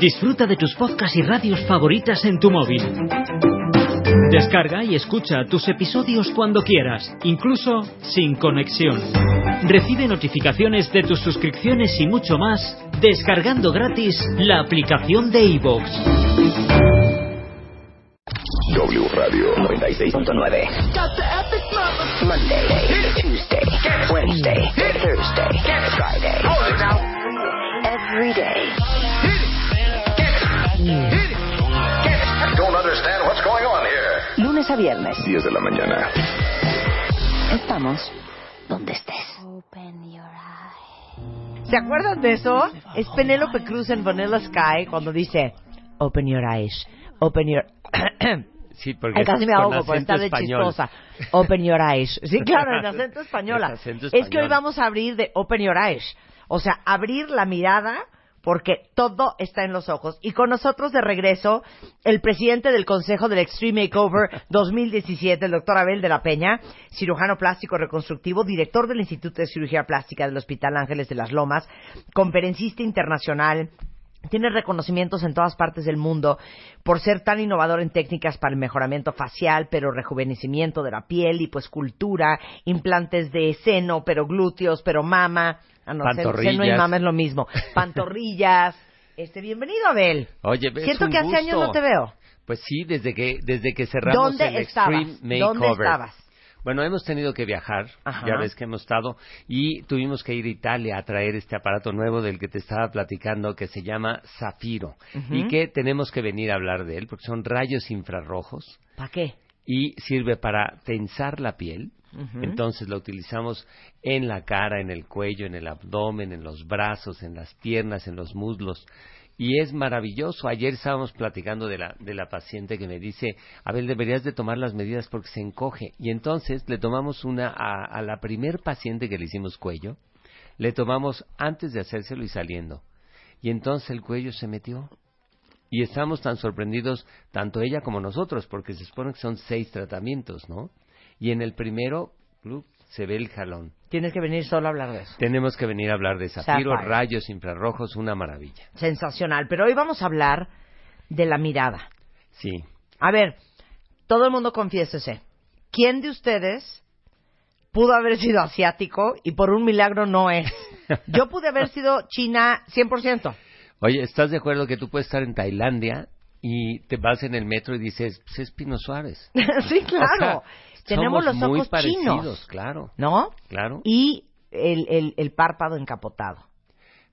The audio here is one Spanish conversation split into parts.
Disfruta de tus podcasts y radios favoritas en tu móvil. Descarga y escucha tus episodios cuando quieras, incluso sin conexión. Recibe notificaciones de tus suscripciones y mucho más descargando gratis la aplicación de iVoox. W Radio 96.9. Monday, Tuesday, Wednesday, Friday. Every day. Don't understand what's going on here. Lunes a viernes. 10 de la mañana. Estamos donde estés. ¿Se acuerdan de eso? Es Penélope Cruz en Vanilla Sky cuando dice Open your eyes, open your... Sí, porque Ay, casi es me ahogo por estar de español. chistosa. Open your eyes. Sí, claro, en acento española. Es acento Es que hoy español. vamos a abrir de Open your eyes. O sea, abrir la mirada porque todo está en los ojos. Y con nosotros de regreso, el presidente del Consejo del Extreme Makeover 2017, el doctor Abel de la Peña, cirujano plástico reconstructivo, director del Instituto de Cirugía Plástica del Hospital Ángeles de las Lomas, conferencista internacional, tiene reconocimientos en todas partes del mundo por ser tan innovador en técnicas para el mejoramiento facial, pero rejuvenecimiento de la piel, lipoescultura, implantes de seno, pero glúteos, pero mama. Ah, no, seno- Pantorrillas. seno y mama es lo mismo. Pantorrillas. Este, bienvenido, Abel. Oye, es Siento un que hace gusto. años no te veo. Pues sí, desde que desde que cerramos ¿Dónde el estabas? Extreme ¿Dónde Makeover. estabas? Bueno, hemos tenido que viajar, Ajá. ya ves que hemos estado, y tuvimos que ir a Italia a traer este aparato nuevo del que te estaba platicando que se llama Zafiro, y que tenemos que venir a hablar de él porque son rayos infrarrojos ¿Para qué? y sirve para tensar la piel. Entonces lo utilizamos en la cara, en el cuello, en el abdomen, en los brazos, en las piernas, en los muslos. Y es maravilloso. Ayer estábamos platicando de la, de la paciente que me dice, Abel, deberías de tomar las medidas porque se encoge. Y entonces le tomamos una a, a la primer paciente que le hicimos cuello, le tomamos antes de hacérselo y saliendo. Y entonces el cuello se metió. Y estamos tan sorprendidos, tanto ella como nosotros, porque se supone que son seis tratamientos, ¿no? Y en el primero. Se ve el jalón. Tienes que venir solo a hablar de eso. Tenemos que venir a hablar de zafiro, Sapphire. rayos infrarrojos, una maravilla. Sensacional. Pero hoy vamos a hablar de la mirada. Sí. A ver, todo el mundo confiésese. ¿Quién de ustedes pudo haber sido asiático y por un milagro no es? Yo pude haber sido china 100%. Oye, ¿estás de acuerdo que tú puedes estar en Tailandia y te vas en el metro y dices, pues es Pino Suárez? sí, claro. O sea, Tenemos los muy ojos parecidos, chinos, claro, ¿no? claro. Y el, el, el párpado encapotado.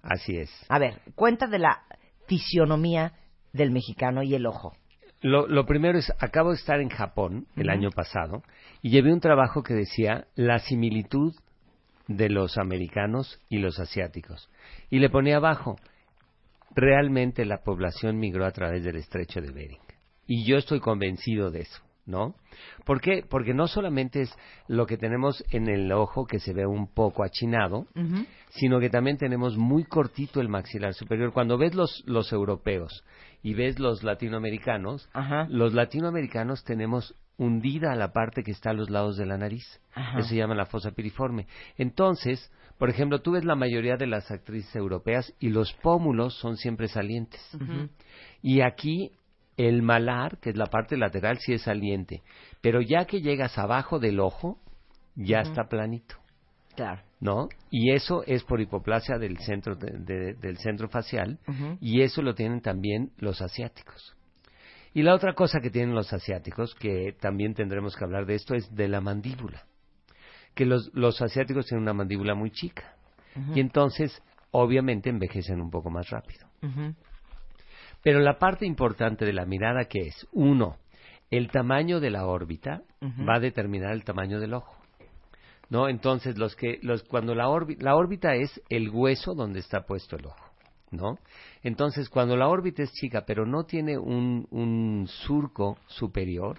Así es. A ver, cuenta de la fisionomía del mexicano y el ojo. Lo, lo primero es, acabo de estar en Japón el año pasado y llevé un trabajo que decía la similitud de los americanos y los asiáticos. Y le ponía abajo, realmente la población migró a través del estrecho de Bering. Y yo estoy convencido de eso, ¿no? ¿Por qué? Porque no solamente es lo que tenemos en el ojo que se ve un poco achinado, sino que también tenemos muy cortito el maxilar superior. Cuando ves los, los europeos y ves los latinoamericanos, Ajá. los latinoamericanos tenemos hundida la parte que está a los lados de la nariz. Ajá. Eso se llama la fosa piriforme. Entonces, por ejemplo, tú ves la mayoría de las actrices europeas y los pómulos son siempre salientes. Y aquí el malar, que es la parte lateral, sí es saliente. Pero ya que llegas abajo del ojo, ya está planito. Claro. ¿no? Y eso es por hipoplasia del centro de- de- del centro facial y eso lo tienen también los asiáticos. Y la otra cosa que tienen los asiáticos, que también tendremos que hablar de esto, es de la mandíbula. Que los, los asiáticos tienen una mandíbula muy chica. Y entonces, obviamente, envejecen un poco más rápido. Pero la parte importante de la mirada que es, uno, el tamaño de la órbita va a determinar el tamaño del ojo. ¿No? Entonces, los que los cuando la la órbita es el hueso donde está puesto el ojo, ¿no? Entonces, cuando la órbita es chica, pero no tiene un, un surco superior,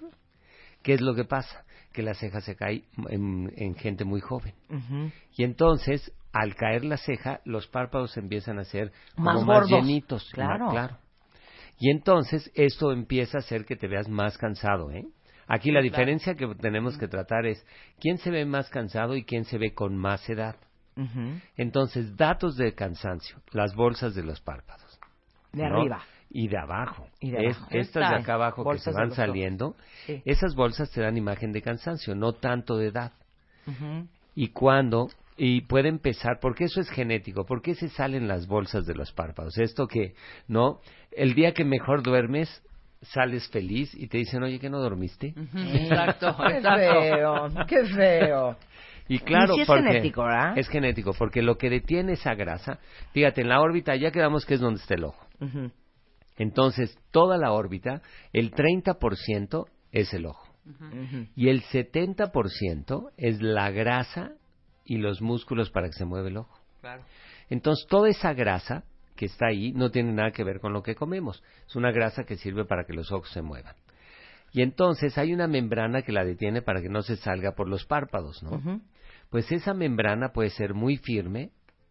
¿qué es lo que pasa? Que la ceja se cae en, en gente muy joven. Y entonces, al caer la ceja, los párpados empiezan a ser como Más llenitos. Claro. Y entonces, esto empieza a hacer que te veas más cansado, ¿eh? Aquí la diferencia que tenemos que tratar es quién se ve más cansado y quién se ve con más edad. Entonces, datos de cansancio, las bolsas de los párpados. De ¿no? arriba. Y de abajo. Y de Es- abajo. estas de acá abajo que se van saliendo, Sí. esas bolsas te dan imagen de cansancio, no tanto de edad. Y cuando, y puede empezar, porque eso es genético, ¿por qué se salen las bolsas de los párpados? Esto que, ¿no? El día que mejor duermes, sales feliz y te dicen, oye, que no dormiste. Exacto, Qué feo, qué feo. Y claro, Y es porque genético, ¿verdad? Es genético, porque lo que detiene esa grasa, fíjate, en la órbita ya quedamos que es donde está el ojo. Entonces, toda la órbita, el 30% es el ojo. Y el 70% es la grasa y los músculos para que se mueva el ojo. Claro. Entonces, toda esa grasa que está ahí no tiene nada que ver con lo que comemos. Es una grasa que sirve para que los ojos se muevan. Y entonces hay una membrana que la detiene para que no se salga por los párpados, ¿no? Ujú. Pues esa membrana puede ser muy firme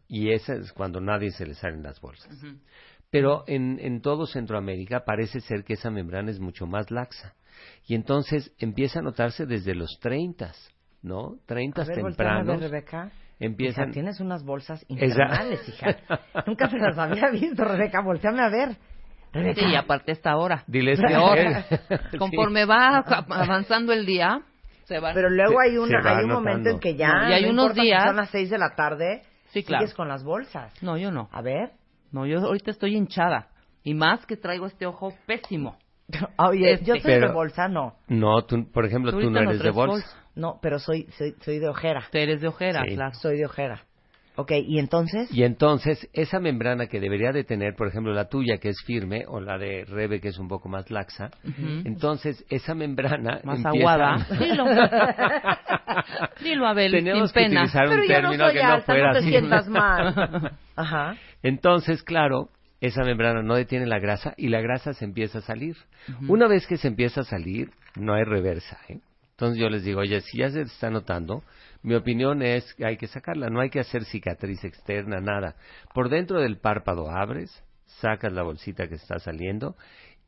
y esa es cuando nadie se le salen las bolsas. Pero en, en todo Centroamérica parece ser que esa membrana es mucho más laxa. Y entonces empieza a notarse desde los 30, ¿no? 30 A ver, volteame a ver, tempranos. Rebeca. empiezan... Hija, tienes unas bolsas Esa- infernales, hija. Nunca se las había visto, Rebeca. Volteame a ver. Rebeca. Sí, y aparte esta hora. Diles que... Sí. Conforme va avanzando el día, se van. Pero luego hay, una, se hay un momento en que ya, No, y hay no unos importa si días- son las seis de la tarde, Sí, claro. sigues con las bolsas. No, yo no. A ver. No, yo ahorita estoy hinchada. Y más que traigo este ojo pésimo. Oye, Este. yo soy Pero- de bolsa, no. No, tú, por ejemplo, tú, ahorita no eres de traes bolsa. No, pero soy, soy, soy de ojera. Tú eres de ojera, Sí. claro. Soy de ojera. Ok, ¿y entonces? Y entonces, esa membrana que debería de tener, por ejemplo, la tuya que es firme o la de Rebe que es un poco más laxa, entonces esa membrana Más empieza- aguada. Dilo. Dilo, Abel, Teníamos sin que pena. utilizar un Pero yo no término soy que no alta, fuera no te así. sientas mal. Ajá. Entonces, claro, esa membrana no detiene la grasa y la grasa se empieza a salir. Una vez que se empieza a salir, no hay reversa. ¿eh? Entonces yo les digo, oye, si ya se está notando, mi opinión es que hay que sacarla, no hay que hacer cicatriz externa, nada. Por dentro del párpado abres, sacas la bolsita que está saliendo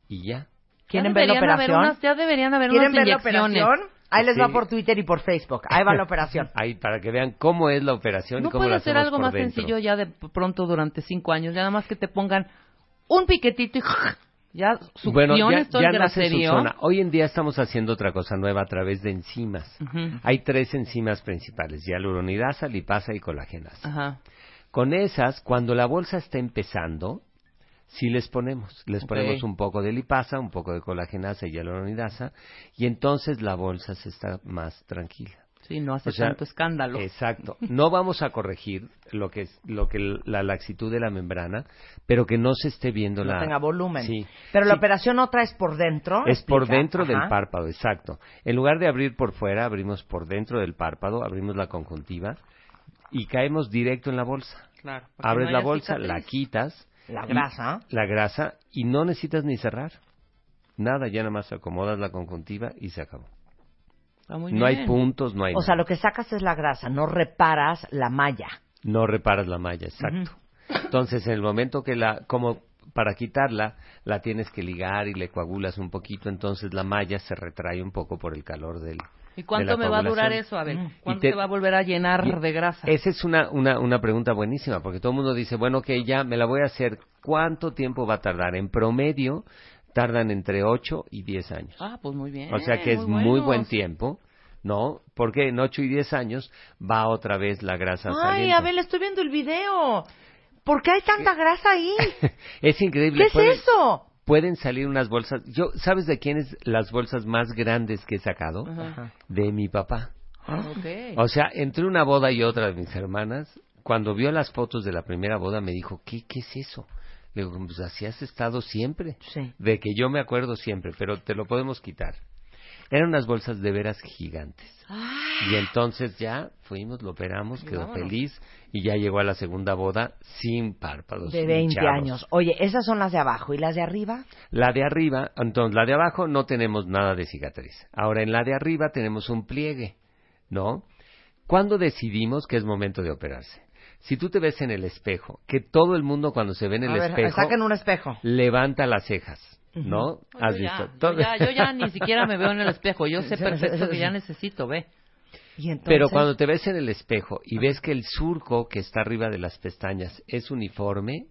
y ya. ¿Quieren Ya ver la deberían haber operación? unas- ya deberían haber ¿Quieren unas ver la operación? Ahí les va por Twitter y por Facebook. Ahí va la operación. Ahí para que vean cómo es la operación No y cómo puede la ser hacemos algo por más dentro. sencillo ya de pronto durante cinco años. Ya nada más que te pongan un piquetito y ya Bueno, ya, todo ya el graserío. Hoy en día estamos haciendo otra cosa nueva a través de enzimas. Hay tres enzimas principales, hialuronidasa, lipasa y colagenasa. Ajá. Con esas, cuando la bolsa está empezando, sí les ponemos. Les ponemos un poco de lipasa, un poco de colagenasa y hialuronidasa, y entonces la bolsa se está más tranquila. Sí, no hace O sea, tanto escándalo. Exacto. No vamos a corregir lo que es lo que la laxitud de la membrana, pero que no se esté viendo No la tenga volumen. Sí. Pero la operación otra es por dentro. Es por dentro del párpado, exacto. En lugar de abrir por fuera, abrimos por dentro del párpado, abrimos la conjuntiva y caemos directo en la bolsa. Claro. Abres no la bolsa, cicatriz. la quitas. La grasa. La grasa y no necesitas ni cerrar. Nada, ya nada más acomodas la conjuntiva y se acabó. Muy no hay puntos, no hay O sea, lo que sacas es la grasa, no reparas la malla. No reparas la malla, exacto. Entonces, en el momento que la, como para quitarla, la tienes que ligar y le coagulas un poquito, entonces la malla se retrae un poco por el calor del. ¿Y de cuánto la me va a durar eso, Abel? Mm. ¿Cuánto te- te... va a volver a llenar y- de grasa? Esa es una, una, una pregunta buenísima, porque todo el mundo dice, bueno, ok, ya me la voy a hacer. ¿Cuánto tiempo va a tardar? En promedio, tardan entre 8 y 10 años. Ah, pues muy bien. o sea que es muy, buen tiempo, ¿no? Porque en 8 y 10 años va otra vez la grasa Ay, saliendo. Abel, estoy viendo el video. ¿Por qué hay tanta grasa ahí? es increíble. ¿Qué es pueden- eso? Pueden salir unas bolsas. Yo, ¿Sabes de quién es las bolsas más grandes que he sacado? Ajá. De mi papá. Ok. O sea, entre una boda y otra de mis hermanas, cuando vio las fotos de la primera boda me dijo, ¿qué, qué es eso? Le digo, pues así has estado siempre. Sí. De que yo me acuerdo siempre, pero te lo podemos quitar. Eran unas bolsas de veras gigantes. Y entonces ya fuimos, lo operamos, quedó feliz y ya llegó a la segunda boda sin párpados. De 20 hinchados. años. Oye, esas son las de abajo. ¿Y las de arriba? La de arriba, entonces la de abajo no tenemos nada de cicatriz. Ahora en la de arriba tenemos un pliegue, ¿no? ¿Cuándo decidimos que es momento de operarse? Si tú te ves en el espejo, que todo el mundo cuando se ve en el a ver, espejo saquen un espejo. levanta las cejas, ¿no? ¿Has yo, ya, visto? yo Todo- ya, yo ya ni siquiera me veo en el espejo. Yo sé perfecto que ya necesito, ve. Y entonces, Pero cuando te ves en el espejo y ves que el surco que está arriba de las pestañas es uniforme,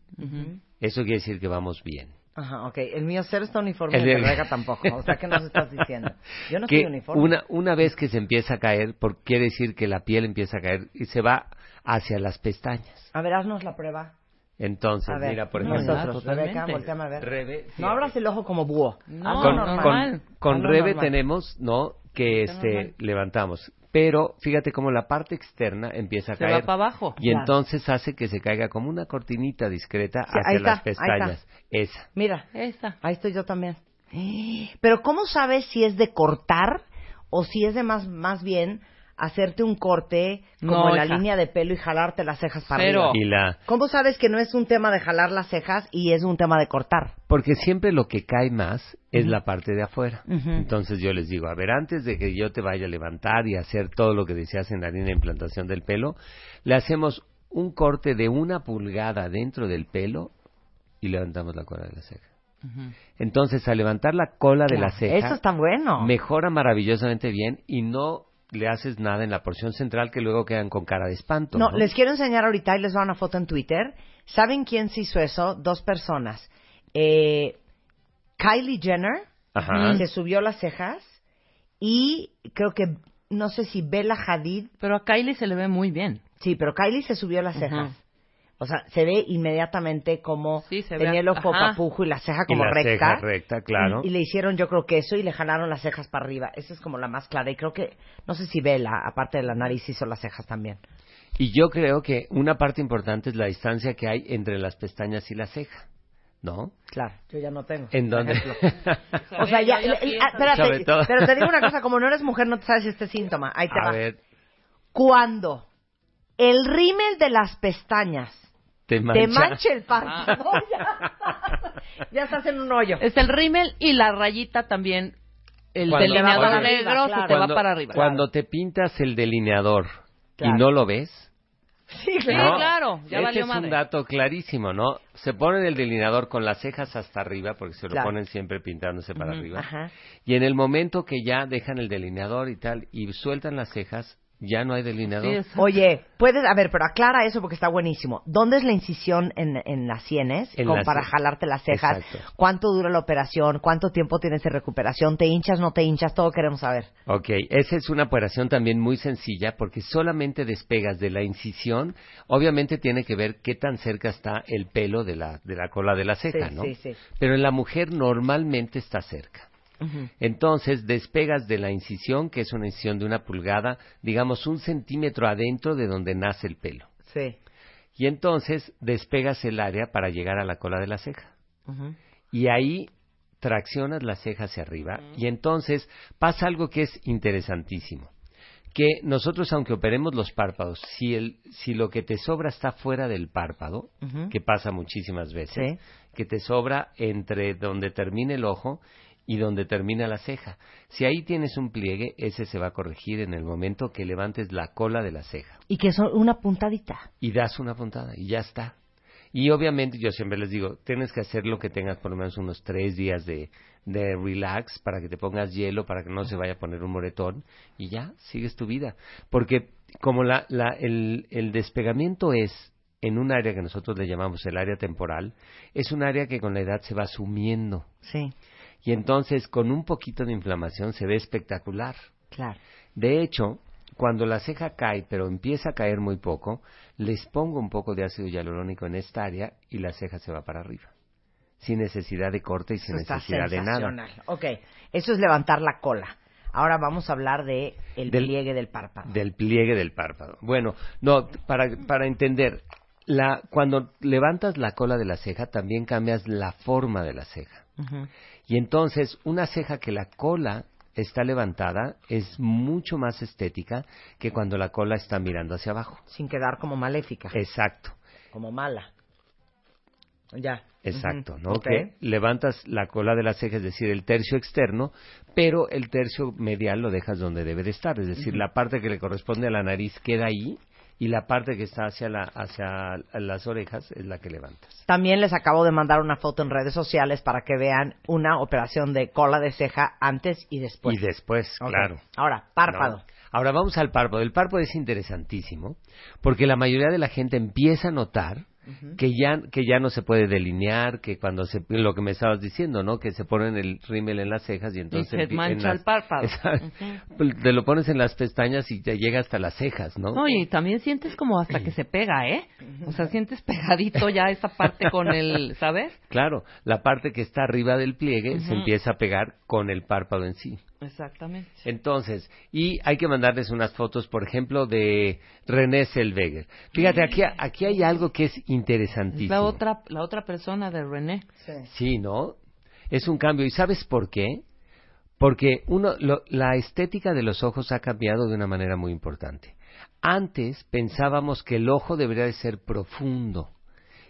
eso quiere decir que vamos bien. Ajá, ok. El mío cero está uniforme El de- Rebeca tampoco. O sea, ¿qué nos estás diciendo? Yo no que estoy uniforme. una, una vez que se empieza a caer, por, quiere decir que la piel empieza a caer y se va hacia las pestañas. A ver, haznos la prueba. Entonces, A ver, mira, por ejemplo, nosotros. Rebeca, volteame a ver. Rebe, No abras el ojo como búho. No, con, normal. con, con Hazlo Rebe normal. tenemos, ¿no? Que este normal. levantamos. Pero fíjate cómo la parte externa empieza a Se caer. va para abajo. Y Claro. entonces hace que se caiga como una cortinita discreta Sí, hacia ahí está, las pestañas. Esa. Mira, Esa. ahí estoy yo también. Pero ¿cómo sabes si es de cortar o si es de más, más bien hacerte un corte como No, en la hija. línea de pelo y jalarte las cejas para Cero. arriba? Y la, ¿Cómo sabes que no es un tema de jalar las cejas y es un tema de cortar? porque siempre lo que cae más es la parte de afuera. Entonces yo les digo, a ver, antes de que yo te vaya a levantar y hacer todo lo que decías en la línea de implantación del pelo, le hacemos un corte de una pulgada dentro del pelo y levantamos la cola de la ceja. Entonces, al levantar la cola de la ceja, Eso está bueno. mejora maravillosamente bien y no le haces nada en la porción central que luego quedan con cara de espanto. No, No, les quiero enseñar ahorita y les va una foto en Twitter. ¿Saben quién se hizo eso? Dos personas. Eh, Kylie Jenner Ajá. se subió las cejas y creo que, no sé si Bella Hadid, Pero a Kylie se le ve muy bien. sí, pero Kylie se subió las cejas. O sea, se ve inmediatamente como Sí, se tenía ve- el ojo ajá. papujo y la ceja Y como la recta. ceja recta, claro. Y, y le hicieron, yo creo que eso, y le jalaron las cejas para arriba. Esa es como la más clara. Y creo que, no sé si Bella, aparte de la nariz, hizo las cejas también. Y yo creo que una parte importante es la distancia que hay entre las pestañas y la ceja, ¿no? Claro, yo ya no tengo. En ejemplo. O sea, ya, el- espérate, pero te digo una cosa, como no eres mujer no te sabes este síntoma. Ahí te A va. ver, Cuando el rímel de las pestañas te mancha. te el párpado, ya, ya estás en un hoyo. Es el rímel y la rayita también. El Cuando- delineador negro claro. se te Cuando, va para arriba. cuando te pintas el delineador Claro. y no lo ves, Sí, Sí, claro. claro, ya valió es madre. un dato clarísimo, ¿no? Se ponen el delineador con las cejas hasta arriba, porque se lo Claro. ponen siempre pintándose para arriba. Ajá. Y en el momento que ya dejan el delineador y tal, y sueltan las cejas, ya no hay delineador. Sí, Oye, puedes, a ver, pero aclara eso porque está buenísimo. ¿Dónde es la incisión en, en las sienes? En como para jalarte las cejas. Exacto. ¿Cuánto dura la operación? ¿Cuánto tiempo tienes de recuperación? ¿Te hinchas, no te hinchas? Todo queremos saber. Ok, esa es una operación también muy sencilla porque solamente despegas de la incisión. Obviamente tiene que ver qué tan cerca está el pelo de la, de la cola de la ceja, Sí, ¿no? sí, sí. Pero en la mujer normalmente está cerca. Entonces despegas de la incisión, que es una incisión de una pulgada, digamos un centímetro adentro de donde nace el pelo. Sí. Y entonces despegas el área para llegar a la cola de la ceja. Y ahí traccionas la ceja hacia arriba y entonces pasa algo que es interesantísimo. Que nosotros, aunque operemos los párpados, si, el, si lo que te sobra está fuera del párpado, que pasa muchísimas veces, Sí. que te sobra entre donde termina el ojo y donde termina la ceja. Si ahí tienes un pliegue, ese se va a corregir en el momento que levantes la cola de la ceja Y que son una puntadita. y das una puntada y ya está. Y obviamente yo siempre les digo, tienes que hacer lo que tengas por lo menos unos tres días de, de relax para que te pongas hielo, para que no se vaya a poner un moretón y ya, sigues tu vida. Porque como la, la, el, el despegamiento es en un área que nosotros le llamamos el área temporal, es un área que con la edad se va sumiendo. Sí, Y entonces con un poquito de inflamación se ve espectacular. claro. De hecho, cuando la ceja cae, pero empieza a caer muy poco, les pongo un poco de ácido hialurónico en esta área y la ceja se va para arriba. Sin necesidad de corte y sin Eso necesidad de nada. Ok, eso es levantar la cola. Ahora vamos a hablar de el Del- pliegue del párpado. Del pliegue del párpado. Bueno, no, para, para entender, la, cuando levantas la cola de la ceja, también cambias la forma de la ceja. Y entonces, una ceja que la cola está levantada es mucho más estética que cuando la cola está mirando hacia abajo. Sin quedar como maléfica, Exacto. como mala. Ya. Exacto. ¿no? Ok. Que levantas la cola de la ceja, es decir, el tercio externo, pero el tercio medial lo dejas donde debe de estar, es decir, la parte que le corresponde a la nariz queda ahí y la parte que está hacia la hacia las orejas es la que levantas. También les acabo de mandar una foto en redes sociales para que vean una operación de cola de ceja antes y después. y después, claro. Ahora, párpado. ¿no? Ahora vamos al párpado. El párpado es interesantísimo porque la mayoría de la gente empieza a notar que ya que ya no se puede delinear, que cuando se lo que me estabas diciendo, ¿no? Que se ponen el rímel en las cejas y entonces se empie- mancha las- el párpado. Pues, Te lo pones en las pestañas y te llega hasta las cejas, ¿no? No, y también sientes como hasta que se pega, ¿eh? O sea, sientes pegadito ya esa parte con el, ¿sabes? Claro, la parte que está arriba del pliegue se empieza a pegar con el párpado en sí. Exactamente. Entonces, y hay que mandarles unas fotos, por ejemplo, de René Selweger. Fíjate, aquí, aquí hay algo que es Es interesantísimo. la otra, la otra persona de René. Sí, ¿no? Es un cambio. ¿Y sabes por qué? Porque uno, lo- la estética de los ojos ha cambiado de una manera muy importante. Antes pensábamos que el ojo debería de ser profundo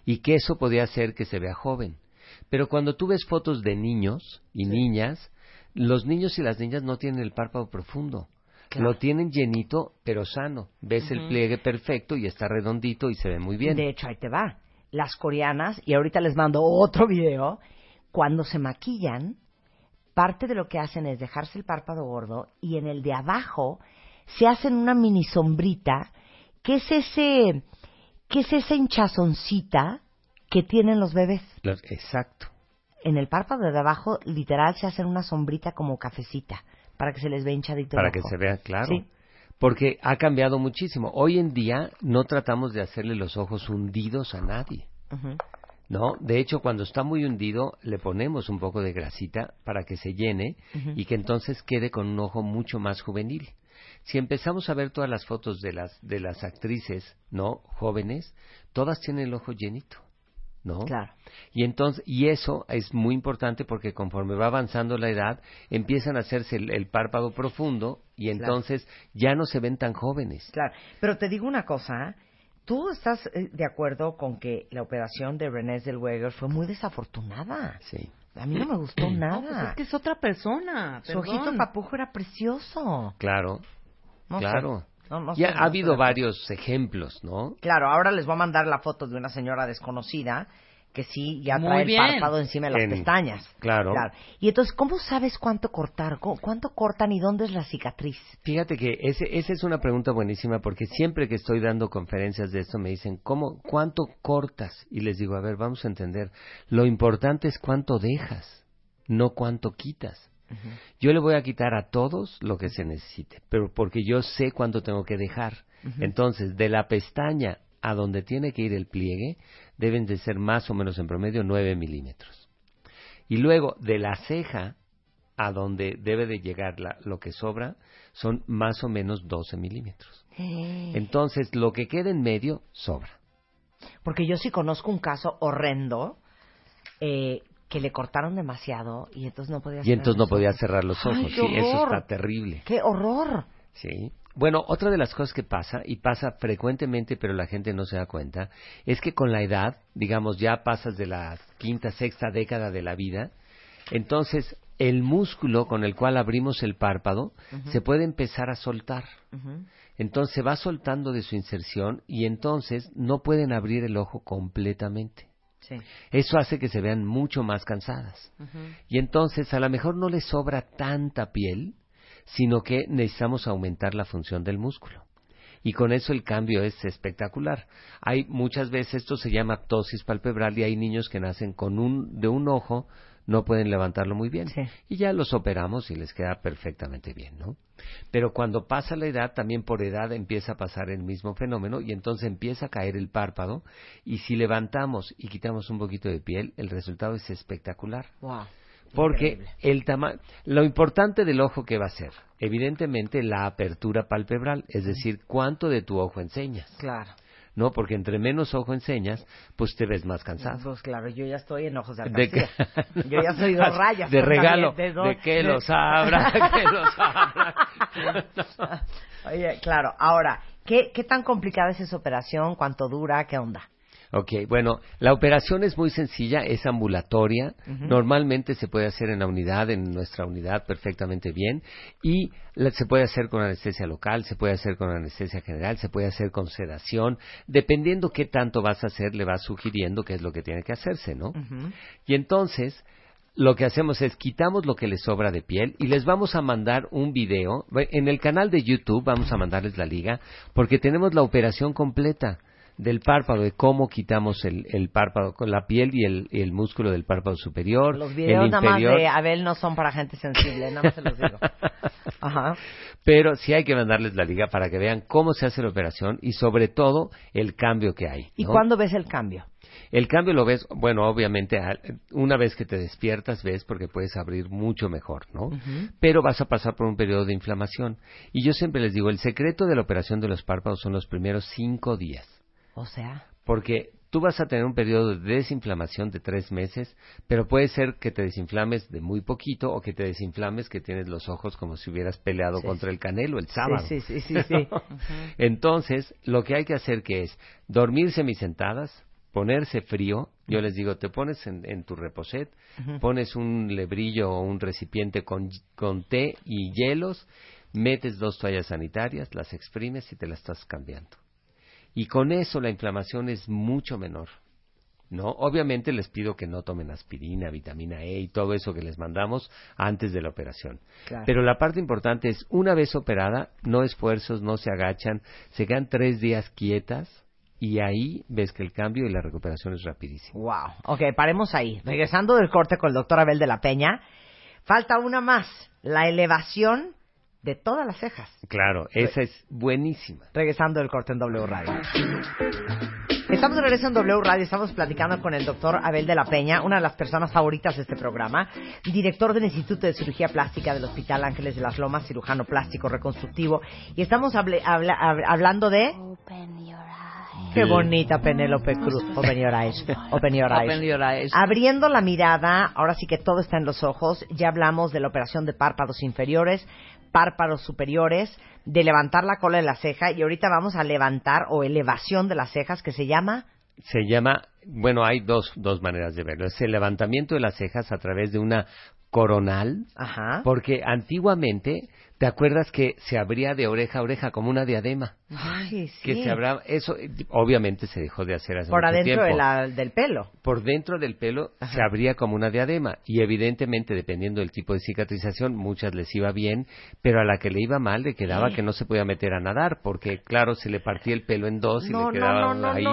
y que eso podía hacer que se vea joven. Pero cuando tú ves fotos de niños y niñas, los niños y las niñas no tienen el párpado profundo. Claro. Lo tienen llenito, pero sano. Ves el pliegue perfecto y está redondito y se ve muy bien. De hecho, ahí te va. Las coreanas, y ahorita les mando otro video, cuando se maquillan, parte de lo que hacen es dejarse el párpado gordo y en el de abajo se hacen una mini sombrita, que es ese, que es esa hinchazoncita que tienen los bebés. Exacto. En el párpado de abajo, literal, se hacen una sombrita como cafecita, para que se les vea hinchadito el Para que ojo. se vea claro. Sí. Porque ha cambiado muchísimo. Hoy en día no tratamos de hacerle los ojos hundidos a nadie. ¿No? De hecho, cuando está muy hundido, le ponemos un poco de grasita para que se llene y que entonces quede con un ojo mucho más juvenil. Si empezamos a ver todas las fotos de las, de las actrices, ¿no? Jóvenes, todas tienen el ojo llenito, ¿no? Claro. Y entonces, y eso es muy importante porque conforme va avanzando la edad, empiezan a hacerse el, el párpado profundo y Claro. entonces ya no se ven tan jóvenes. Claro, pero te digo una cosa, ¿eh? ¿tú estás eh, de acuerdo con que la operación de René Zellweger fue muy desafortunada? Sí. A mí no me gustó No, pues nada. es que es otra persona. Su ojito papujo era precioso. Claro, No sé. Claro. No, no Y ha, sé, no ha habido de varios ejemplos, ¿no? Claro, ahora les voy a mandar la foto de una señora desconocida que sí ya Muy trae el bien. párpado encima de las En- pestañas. claro. Y entonces, ¿cómo sabes cuánto cortar? ¿Cu- ¿Cuánto cortan y dónde es la cicatriz? Fíjate que ese, esa es una pregunta buenísima porque siempre que estoy dando conferencias de esto me dicen, ¿cómo, ¿cuánto cortas? Y les digo, a ver, vamos a entender. Lo importante es cuánto dejas, no cuánto quitas. Yo le voy a quitar a todos lo que se necesite, pero porque yo sé cuánto tengo que dejar. Entonces, de la pestaña a donde tiene que ir el pliegue, deben de ser más o menos en promedio 9 milímetros. Y luego, de la ceja a donde debe de llegar la- lo que sobra, son más o menos 12 milímetros. Entonces, lo que queda en medio, sobra. Porque yo sí conozco un caso horrendo eh, que le cortaron demasiado y entonces no podía Y cerrar entonces no los podía ojos. cerrar los ojos. Sí, eso está terrible. ¡Qué horror! Sí. Bueno, otra de las cosas que pasa, y pasa frecuentemente, pero la gente no se da cuenta, es que con la edad, digamos, ya pasas de la quinta, sexta década de la vida, entonces el músculo con el cual abrimos el párpado se puede empezar a soltar. Entonces se va soltando de su inserción y entonces no pueden abrir el ojo completamente. Sí. Eso hace que se vean mucho más cansadas. Y entonces a lo mejor no les sobra tanta piel, sino que necesitamos aumentar la función del músculo. Y con eso el cambio es espectacular. Hay muchas veces esto se llama ptosis palpebral y hay niños que nacen con un de un ojo no pueden levantarlo muy bien Sí. y ya los operamos y les queda perfectamente bien, ¿no? Pero cuando pasa la edad, también por edad empieza a pasar el mismo fenómeno y entonces empieza a caer el párpado y si levantamos y quitamos un poquito de piel, el resultado es espectacular. Wow. Porque Increíble. el tamaño, lo importante del ojo que va a ser, evidentemente la apertura palpebral, es decir, cuánto de tu ojo enseñas, Claro. ¿No? Porque entre menos ojo enseñas, pues te ves más cansado. Pues claro, yo ya estoy en ojos de De que- alcancía. Yo ya soy dos rayas. De regalo, de, dos- que de- los abra, que los abra. Oye, claro. Ahora, ¿qué, ¿qué tan complicada es esa operación? ¿Cuánto dura? ¿Qué onda? Ok, bueno, la operación es muy sencilla, es ambulatoria, normalmente se puede hacer en la unidad, en nuestra unidad perfectamente bien, y la- se puede hacer con anestesia local, se puede hacer con anestesia general, se puede hacer con sedación, dependiendo qué tanto vas a hacer, le vas sugiriendo qué es lo que tiene que hacerse, ¿no? Y entonces, lo que hacemos es quitamos lo que les sobra de piel y les vamos a mandar un video. En el canal de YouTube vamos a mandarles la liga porque tenemos la operación completa del párpado, de cómo quitamos el, el párpado con la piel y el, el, músculo del párpado superior. Los videos nada más de Abel no son para gente sensible, nada más se los digo. Ajá. Pero sí hay que mandarles la liga para que vean cómo se hace la operación y sobre todo el cambio que hay. ¿Y cuándo ves el cambio? El cambio lo ves, bueno, obviamente, una vez que te despiertas ves porque puedes abrir mucho mejor, ¿no? Pero vas a pasar por un periodo de inflamación. Y yo siempre les digo, el secreto de la operación de los párpados son los primeros cinco días. O sea. Porque tú vas a tener un periodo de desinflamación de tres meses, pero puede ser que te desinflames de muy poquito o que te desinflames que tienes los ojos como si hubieras peleado contra el canelo el sábado. Sí, sí, sí, sí. Entonces, lo que hay que hacer que es dormir semisentadas, ponerse frío, yo les digo, te pones en, tu reposet, pones un lebrillo o un recipiente con, con té y hielos, metes dos toallas sanitarias, las exprimes y te las estás cambiando. Y con eso la inflamación es mucho menor. ¿no? Obviamente les pido que no tomen aspirina, vitamina E y todo eso que les mandamos antes de la operación. Pero la parte importante es, una vez operada, no esfuerzos, no se agachan, se quedan tres días quietas, y ahí ves que el cambio y la recuperación es rapidísimo. Wow. Ok, paremos ahí. Regresando del corte con el doctor Abel de la Peña, falta una más, la elevación de todas las cejas. Claro, esa es buenísima. Regresando del corte en W Radio. Estamos de regreso en W Radio, estamos platicando con el doctor Abel de la Peña, una de las personas favoritas de este programa, director del Instituto de Cirugía Plástica del Hospital Ángeles de las Lomas, cirujano plástico reconstructivo, y estamos hablando de... Qué bonita Penélope Cruz. Open your eyes. Open your eyes. Abriendo la mirada, ahora sí que todo está en los ojos. Ya hablamos de la operación de párpados inferiores, párpados superiores, de levantar la cola de la ceja y ahorita vamos a levantar o elevación de las cejas que se llama se llama, bueno, hay dos, dos maneras de verlo. Es el levantamiento de las cejas a través de una coronal, Ajá. porque antiguamente ¿Te acuerdas que se abría de oreja a oreja como una diadema? Ay, sí. Que se abra, eso obviamente se dejó de hacer hace Por adentro del pelo. Por dentro del pelo se abría como una diadema y evidentemente dependiendo del tipo de cicatrización muchas les iba bien, pero a la que le iba mal le quedaba que no se podía meter a nadar porque claro se le partía el pelo en dos y le quedaba ahí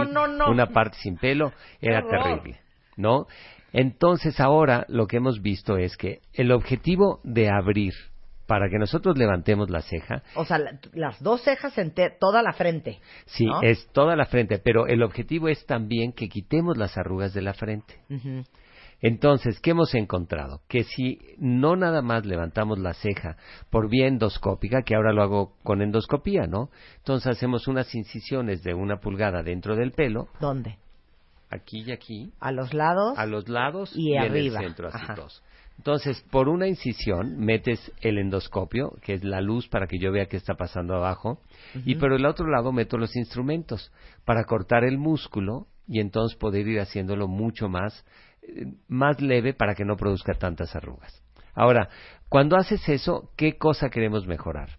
una parte sin pelo, era terrible, ¿no? Entonces ahora lo que hemos visto es que el objetivo de abrir para que nosotros levantemos la ceja. O sea, las dos cejas en toda la frente. Sí, es toda la frente, pero el objetivo es también que quitemos las arrugas de la frente. Entonces, ¿qué hemos encontrado? Que si no nada más levantamos la ceja por vía endoscópica, que ahora lo hago con endoscopía, ¿no? Entonces hacemos unas incisiones de una pulgada dentro del pelo. ¿Dónde? Aquí y aquí. A los lados. A los lados y, arriba. en el centro, así dos. Entonces, por una incisión metes el endoscopio, que es la luz para que yo vea qué está pasando abajo, y por el otro lado meto los instrumentos para cortar el músculo y entonces poder ir haciéndolo mucho más, eh, más leve para que no produzca tantas arrugas. Ahora, cuando haces eso, ¿qué cosa queremos mejorar?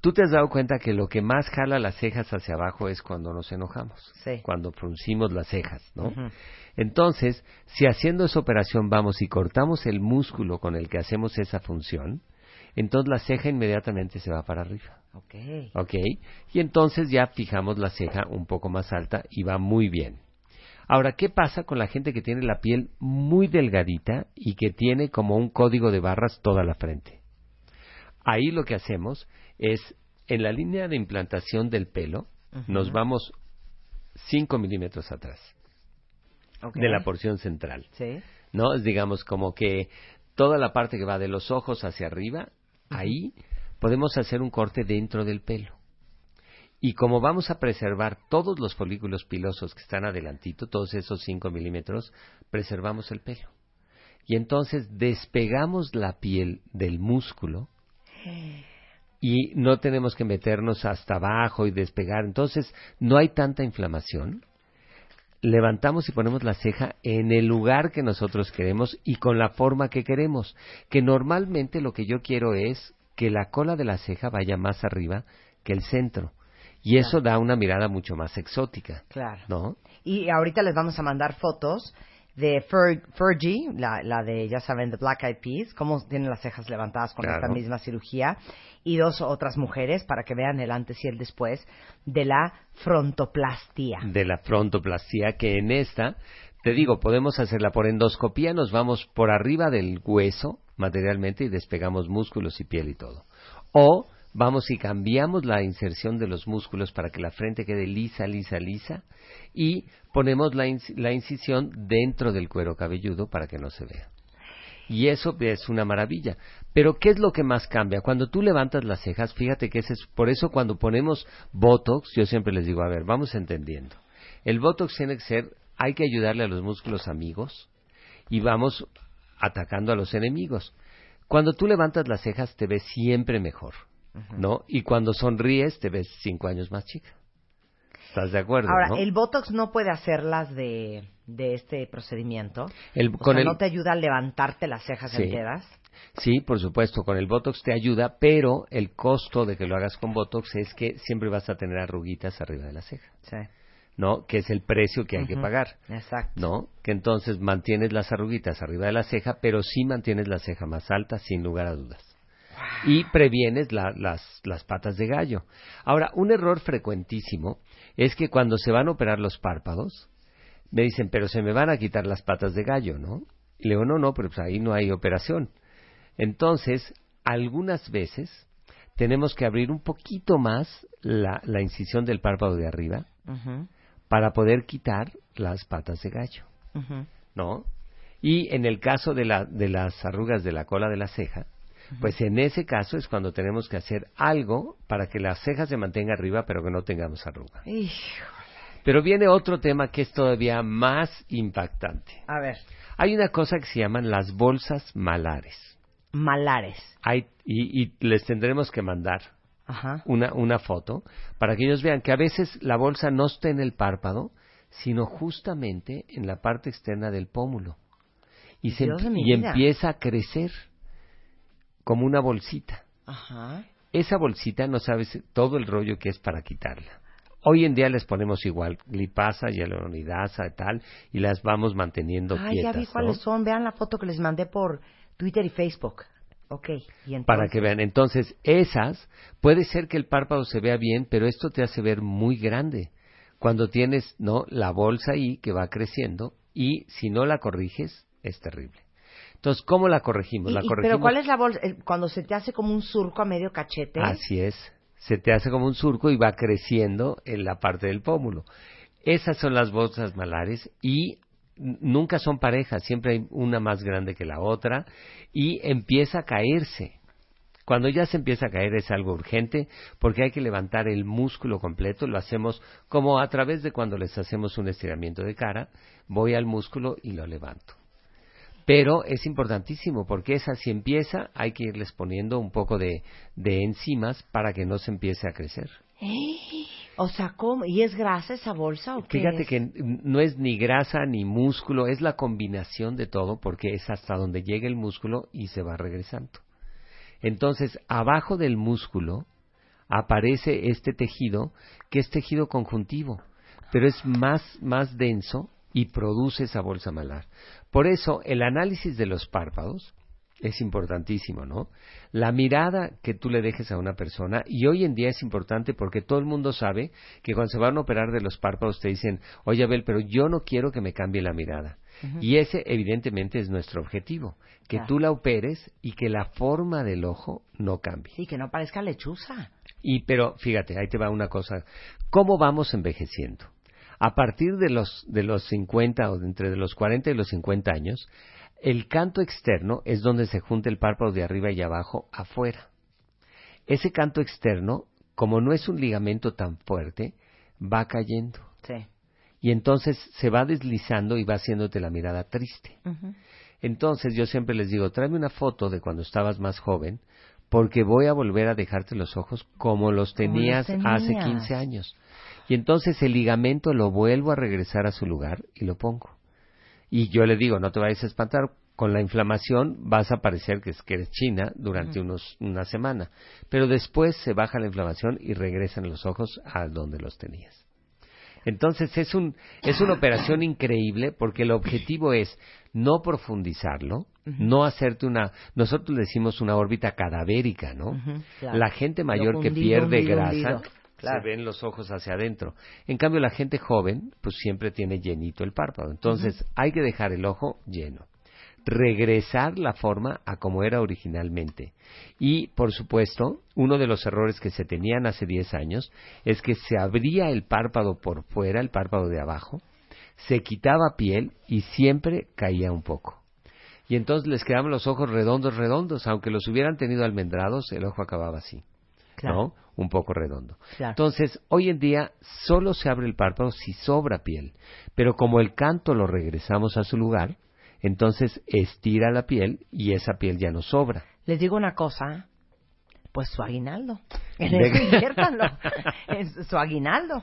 Tú te has dado cuenta que lo que más jala las cejas hacia abajo es cuando nos enojamos, cuando fruncimos las cejas, ¿no? Entonces, si haciendo esa operación vamos y cortamos el músculo con el que hacemos esa función, entonces la ceja inmediatamente se va para arriba. Ok. Ok. Y entonces ya fijamos la ceja un poco más alta y va muy bien. Ahora, ¿qué pasa con la gente que tiene la piel muy delgadita y que tiene como un código de barras toda la frente? Ahí lo que hacemos es, en la línea de implantación del pelo, nos vamos 5 milímetros atrás de la porción central. Sí. ¿No? Es digamos como que toda la parte que va de los ojos hacia arriba, ahí podemos hacer un corte dentro del pelo. Y como vamos a preservar todos los folículos pilosos que están adelantito, todos esos 5 milímetros, preservamos el pelo. Y entonces despegamos la piel del músculo y no tenemos que meternos hasta abajo y despegar. Entonces no hay tanta inflamación levantamos y ponemos la ceja en el lugar que nosotros queremos y con la forma que queremos. Que normalmente lo que yo quiero es que la cola de la ceja vaya más arriba que el centro. Y eso da una mirada mucho más exótica. Claro. ¿No? Y ahorita les vamos a mandar fotos de Fer- Fergie, la, la de, ya saben, de Black Eyed Peas, cómo tienen las cejas levantadas con Claro. esta misma cirugía, y dos otras mujeres, para que vean el antes y el después, de la frontoplastía. de la frontoplastía, que en esta, te digo, podemos hacerla por endoscopía, nos vamos por arriba del hueso materialmente y despegamos músculos y piel y todo. O vamos y cambiamos la inserción de los músculos para que la frente quede lisa, lisa, lisa y ponemos la, inc- la incisión dentro del cuero cabelludo para que no se vea. Y eso es una maravilla. Pero ¿qué es lo que más cambia? Cuando tú levantas las cejas, fíjate que ese es por eso cuando ponemos Botox, yo siempre les digo, a ver, vamos entendiendo. El Botox tiene que ser, hay que ayudarle a los músculos amigos y vamos atacando a los enemigos. Cuando tú levantas las cejas te ves siempre mejor, ¿no? Y cuando sonríes te ves cinco años más chica. ¿Estás de acuerdo? Ahora, no? el Botox no puede hacerlas de, de este procedimiento. El- O con sea, el- no te ayuda a levantarte las cejas Sí. enteras. Sí, por supuesto, con el Botox te ayuda, pero el costo de que lo hagas con Botox es que siempre vas a tener arruguitas arriba de la ceja, Sí. ¿no? Que es el precio que hay que pagar, Exacto. ¿no? Que entonces mantienes las arruguitas arriba de la ceja, pero sí mantienes la ceja más alta, sin lugar a dudas. Y previenes la- las, las patas de gallo. Ahora, un error frecuentísimo es que cuando se van a operar los párpados, me dicen, pero se me van a quitar las patas de gallo, ¿no? Y le digo, no, no, pero pues ahí no hay operación. Entonces, algunas veces tenemos que abrir un poquito más la, la incisión del párpado de arriba para poder quitar las patas de gallo. ¿no? Y en el caso de, la, de las arrugas de la cola de la ceja, pues en ese caso es cuando tenemos que hacer algo para que la ceja se mantenga arriba pero que no tengamos arruga. Hijo. Pero viene otro tema que es todavía más impactante. A ver, Hay una cosa que se llaman las bolsas malares. malares. Hay, y, y les tendremos que mandar Ajá. una, una foto para que ellos vean que a veces la bolsa no está en el párpado, sino justamente en la parte externa del pómulo. Y, se y empieza a crecer como una bolsita. Ajá. Esa bolsita no sabes todo el rollo que es para quitarla. Hoy en día les ponemos igual glipasa, hialuronidasa y tal, y las vamos manteniendo Ay, quietas. ya vi ¿no? cuáles son. Vean la foto que les mandé por Twitter y Facebook. Ok. Y entonces, Para que vean. Entonces, esas, puede ser que el párpado se vea bien, pero esto te hace ver muy grande. Cuando tienes, ¿no? La bolsa ahí que va creciendo y si no la corriges, es terrible. Entonces, ¿cómo la corregimos? La corregimos. pero ¿cuál es la bolsa? El- Cuando se te hace como un surco a medio cachete. Así es. Se te hace como un surco y va creciendo en la parte del pómulo. Esas son las bolsas malares y nunca son parejas, siempre hay una más grande que la otra y empieza a caerse. Cuando ya se empieza a caer es algo urgente porque hay que levantar el músculo completo, lo hacemos como a través de cuando les hacemos un estiramiento de cara, voy al músculo y lo levanto. Pero es importantísimo porque esa si empieza hay que irles poniendo un poco de, de enzimas para que no se empiece a crecer. O sea, ¿cómo? ¿Y es grasa esa bolsa o qué Fíjate es? que no es ni grasa ni músculo, es la combinación de todo porque es hasta donde llega el músculo y se va regresando. Entonces, abajo del músculo aparece este tejido que es tejido conjuntivo, pero es más, más denso y produce esa bolsa malar. Por eso, el análisis de los párpados es importantísimo, ¿no? La mirada que tú le dejes a una persona, y hoy en día es importante porque todo el mundo sabe que cuando se van a operar de los párpados te dicen, oye Abel, pero yo no quiero que me cambie la mirada. Y ese evidentemente es nuestro objetivo, que Claro. tú la operes y que la forma del ojo no cambie. Sí, que no parezca lechuza. Y pero fíjate, ahí te va una cosa, ¿cómo vamos envejeciendo? A partir de los de los 50 o de entre los 40 y los 50 años, el canto externo es donde se junta el párpado de arriba y abajo afuera. Ese canto externo, como no es un ligamento tan fuerte, va cayendo Sí. y entonces se va deslizando y va haciéndote la mirada triste. Entonces yo siempre les digo, tráeme una foto de cuando estabas más joven, porque voy a volver a dejarte los ojos como los Como los tenías, hace tenías. 15 años. Y entonces el ligamento lo vuelvo a regresar a su lugar y lo pongo. Y yo le digo, no te vayas a espantar, con la inflamación vas a parecer que, es, que eres china durante unos, una semana, pero después se baja la inflamación y regresan los ojos a donde los tenías. Entonces es un es una operación increíble porque el objetivo es no profundizarlo, no hacerte una nosotros le decimos una órbita cadavérica, ¿no? Claro. La gente mayor que pierde hundido, grasa hundido. Claro. se ven los ojos hacia adentro. En cambio la gente joven pues siempre tiene llenito el párpado. Entonces hay que dejar el ojo lleno regresar la forma a como era originalmente. Y, por supuesto, uno de los errores que se tenían hace 10 años es que se abría el párpado por fuera, el párpado de abajo, se quitaba piel y siempre caía un poco. Y entonces les quedaban los ojos redondos, redondos, aunque los hubieran tenido almendrados, el ojo acababa así. Claro. ¿no? Un poco redondo. Claro. Entonces, hoy en día solo se abre el párpado si sobra piel, pero como el canto lo regresamos a su lugar, entonces estira la piel y esa piel ya no sobra. Les digo una cosa, pues su aguinaldo. En eso inviértanlo. Su aguinaldo.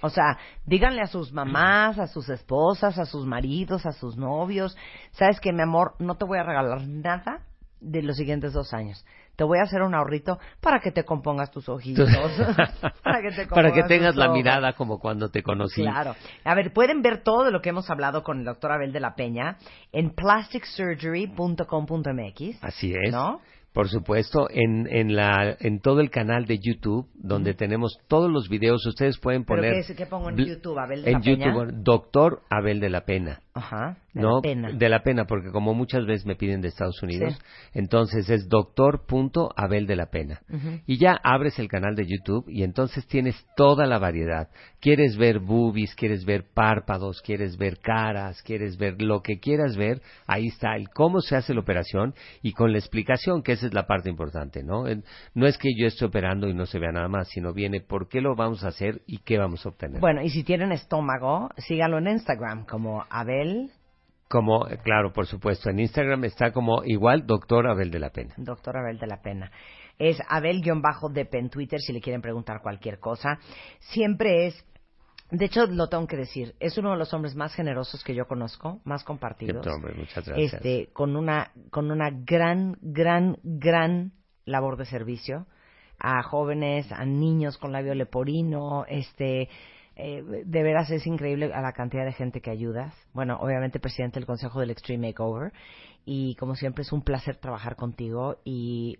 O sea, díganle a sus mamás, a sus esposas, a sus maridos, a sus novios, sabes que mi amor, no te voy a regalar nada de los siguientes dos años. Te voy a hacer un ahorrito para que te compongas tus ojitos. para que, te Para que tengas la ojos. mirada como cuando te conocí. Claro. A ver, pueden ver todo de lo que hemos hablado con el doctor Abel de la Peña en plasticsurgery.com.mx. Así es. ¿No? Por supuesto, en, en, la, en todo el canal de YouTube, donde tenemos todos los videos, ustedes pueden ¿Pero poner... qué es- qué pongo en YouTube? ¿Abel de en la Peña? YouTube, Doctor Abel de la Pena. Ajá. De ¿no? la pena. De la pena, porque como muchas veces me piden de Estados Unidos, Sí. entonces es doctor.abel de la pena. Y ya abres el canal de YouTube y entonces tienes toda la variedad. Quieres ver boobies, quieres ver párpados, quieres ver caras, quieres ver lo que quieras ver, ahí está el cómo se hace la operación y con la explicación, que esa es la parte importante, ¿no? No es que yo esté operando y no se vea nada más, sino viene por qué lo vamos a hacer y qué vamos a obtener. Bueno, y si tienen estómago, síganlo en Instagram como Abel, Como, claro, por supuesto, en Instagram está como igual doctor Abel de la Pena. doctor Abel de la Pena. Es Abel-Dep en Twitter si le quieren preguntar cualquier cosa. Siempre es, de hecho lo tengo que decir, es uno de los hombres más generosos que yo conozco, más compartidos. Qué hombre, muchas gracias. este, con una, con una gran, gran, gran labor de servicio a jóvenes, a niños con labio leporino, este, eh, de veras es increíble a la cantidad de gente que ayudas. Bueno, obviamente presidente del Consejo del Extreme Makeover y como siempre es un placer trabajar contigo y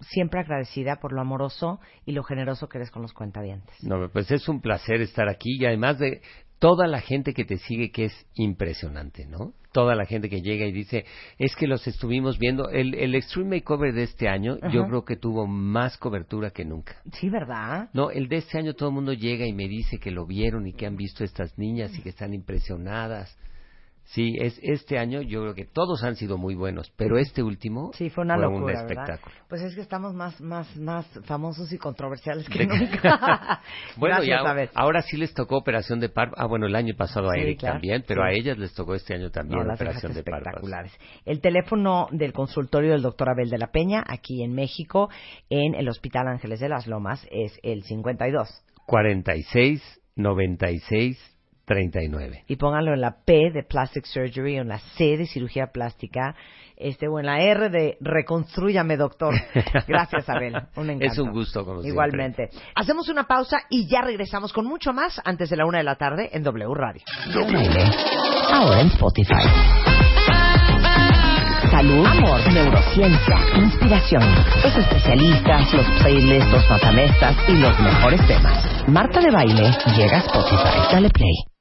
siempre agradecida por lo amoroso y lo generoso que eres con los cuentavientes. No, pues es un placer estar aquí y además de toda la gente que te sigue que es impresionante, ¿no? Toda la gente que llega y dice, es que los estuvimos viendo. El, el Extreme Makeover de este año yo creo que tuvo más cobertura que nunca. Sí, ¿verdad? No, el de este año todo el mundo llega y me dice que lo vieron y que han visto estas niñas y que están impresionadas. Sí, es este año yo creo que todos han sido muy buenos, pero este último Sí, fue una un espectáculo. Pues es que estamos más, más, más famosos y controversiales que De- nunca. Bueno, Gracias, ya, ahora sí les tocó operación de párpado. Ah, bueno, el año pasado a Eric claro. también, pero Sí. a ellas les tocó este año también No, operación de párpados. espectaculares. El teléfono del consultorio del doctor Abel de la Peña, aquí en México, en el Hospital Ángeles de las Lomas, es el 52. 46 96 39. Y pónganlo en la P de Plastic Surgery o en la C de cirugía plástica, este, o en la R de reconstrúyame, doctor. Gracias, Abel. Un encanto. Es un gusto, siempre. Igualmente. Hacemos una pausa y ya regresamos con mucho más antes de la una de la tarde en W Radio. Ahora en Spotify. Salud, amor, neurociencia, inspiración. Los especialistas, los playlists, los matamestas y los mejores temas. Marta de Baile llega a Spotify. Dale play.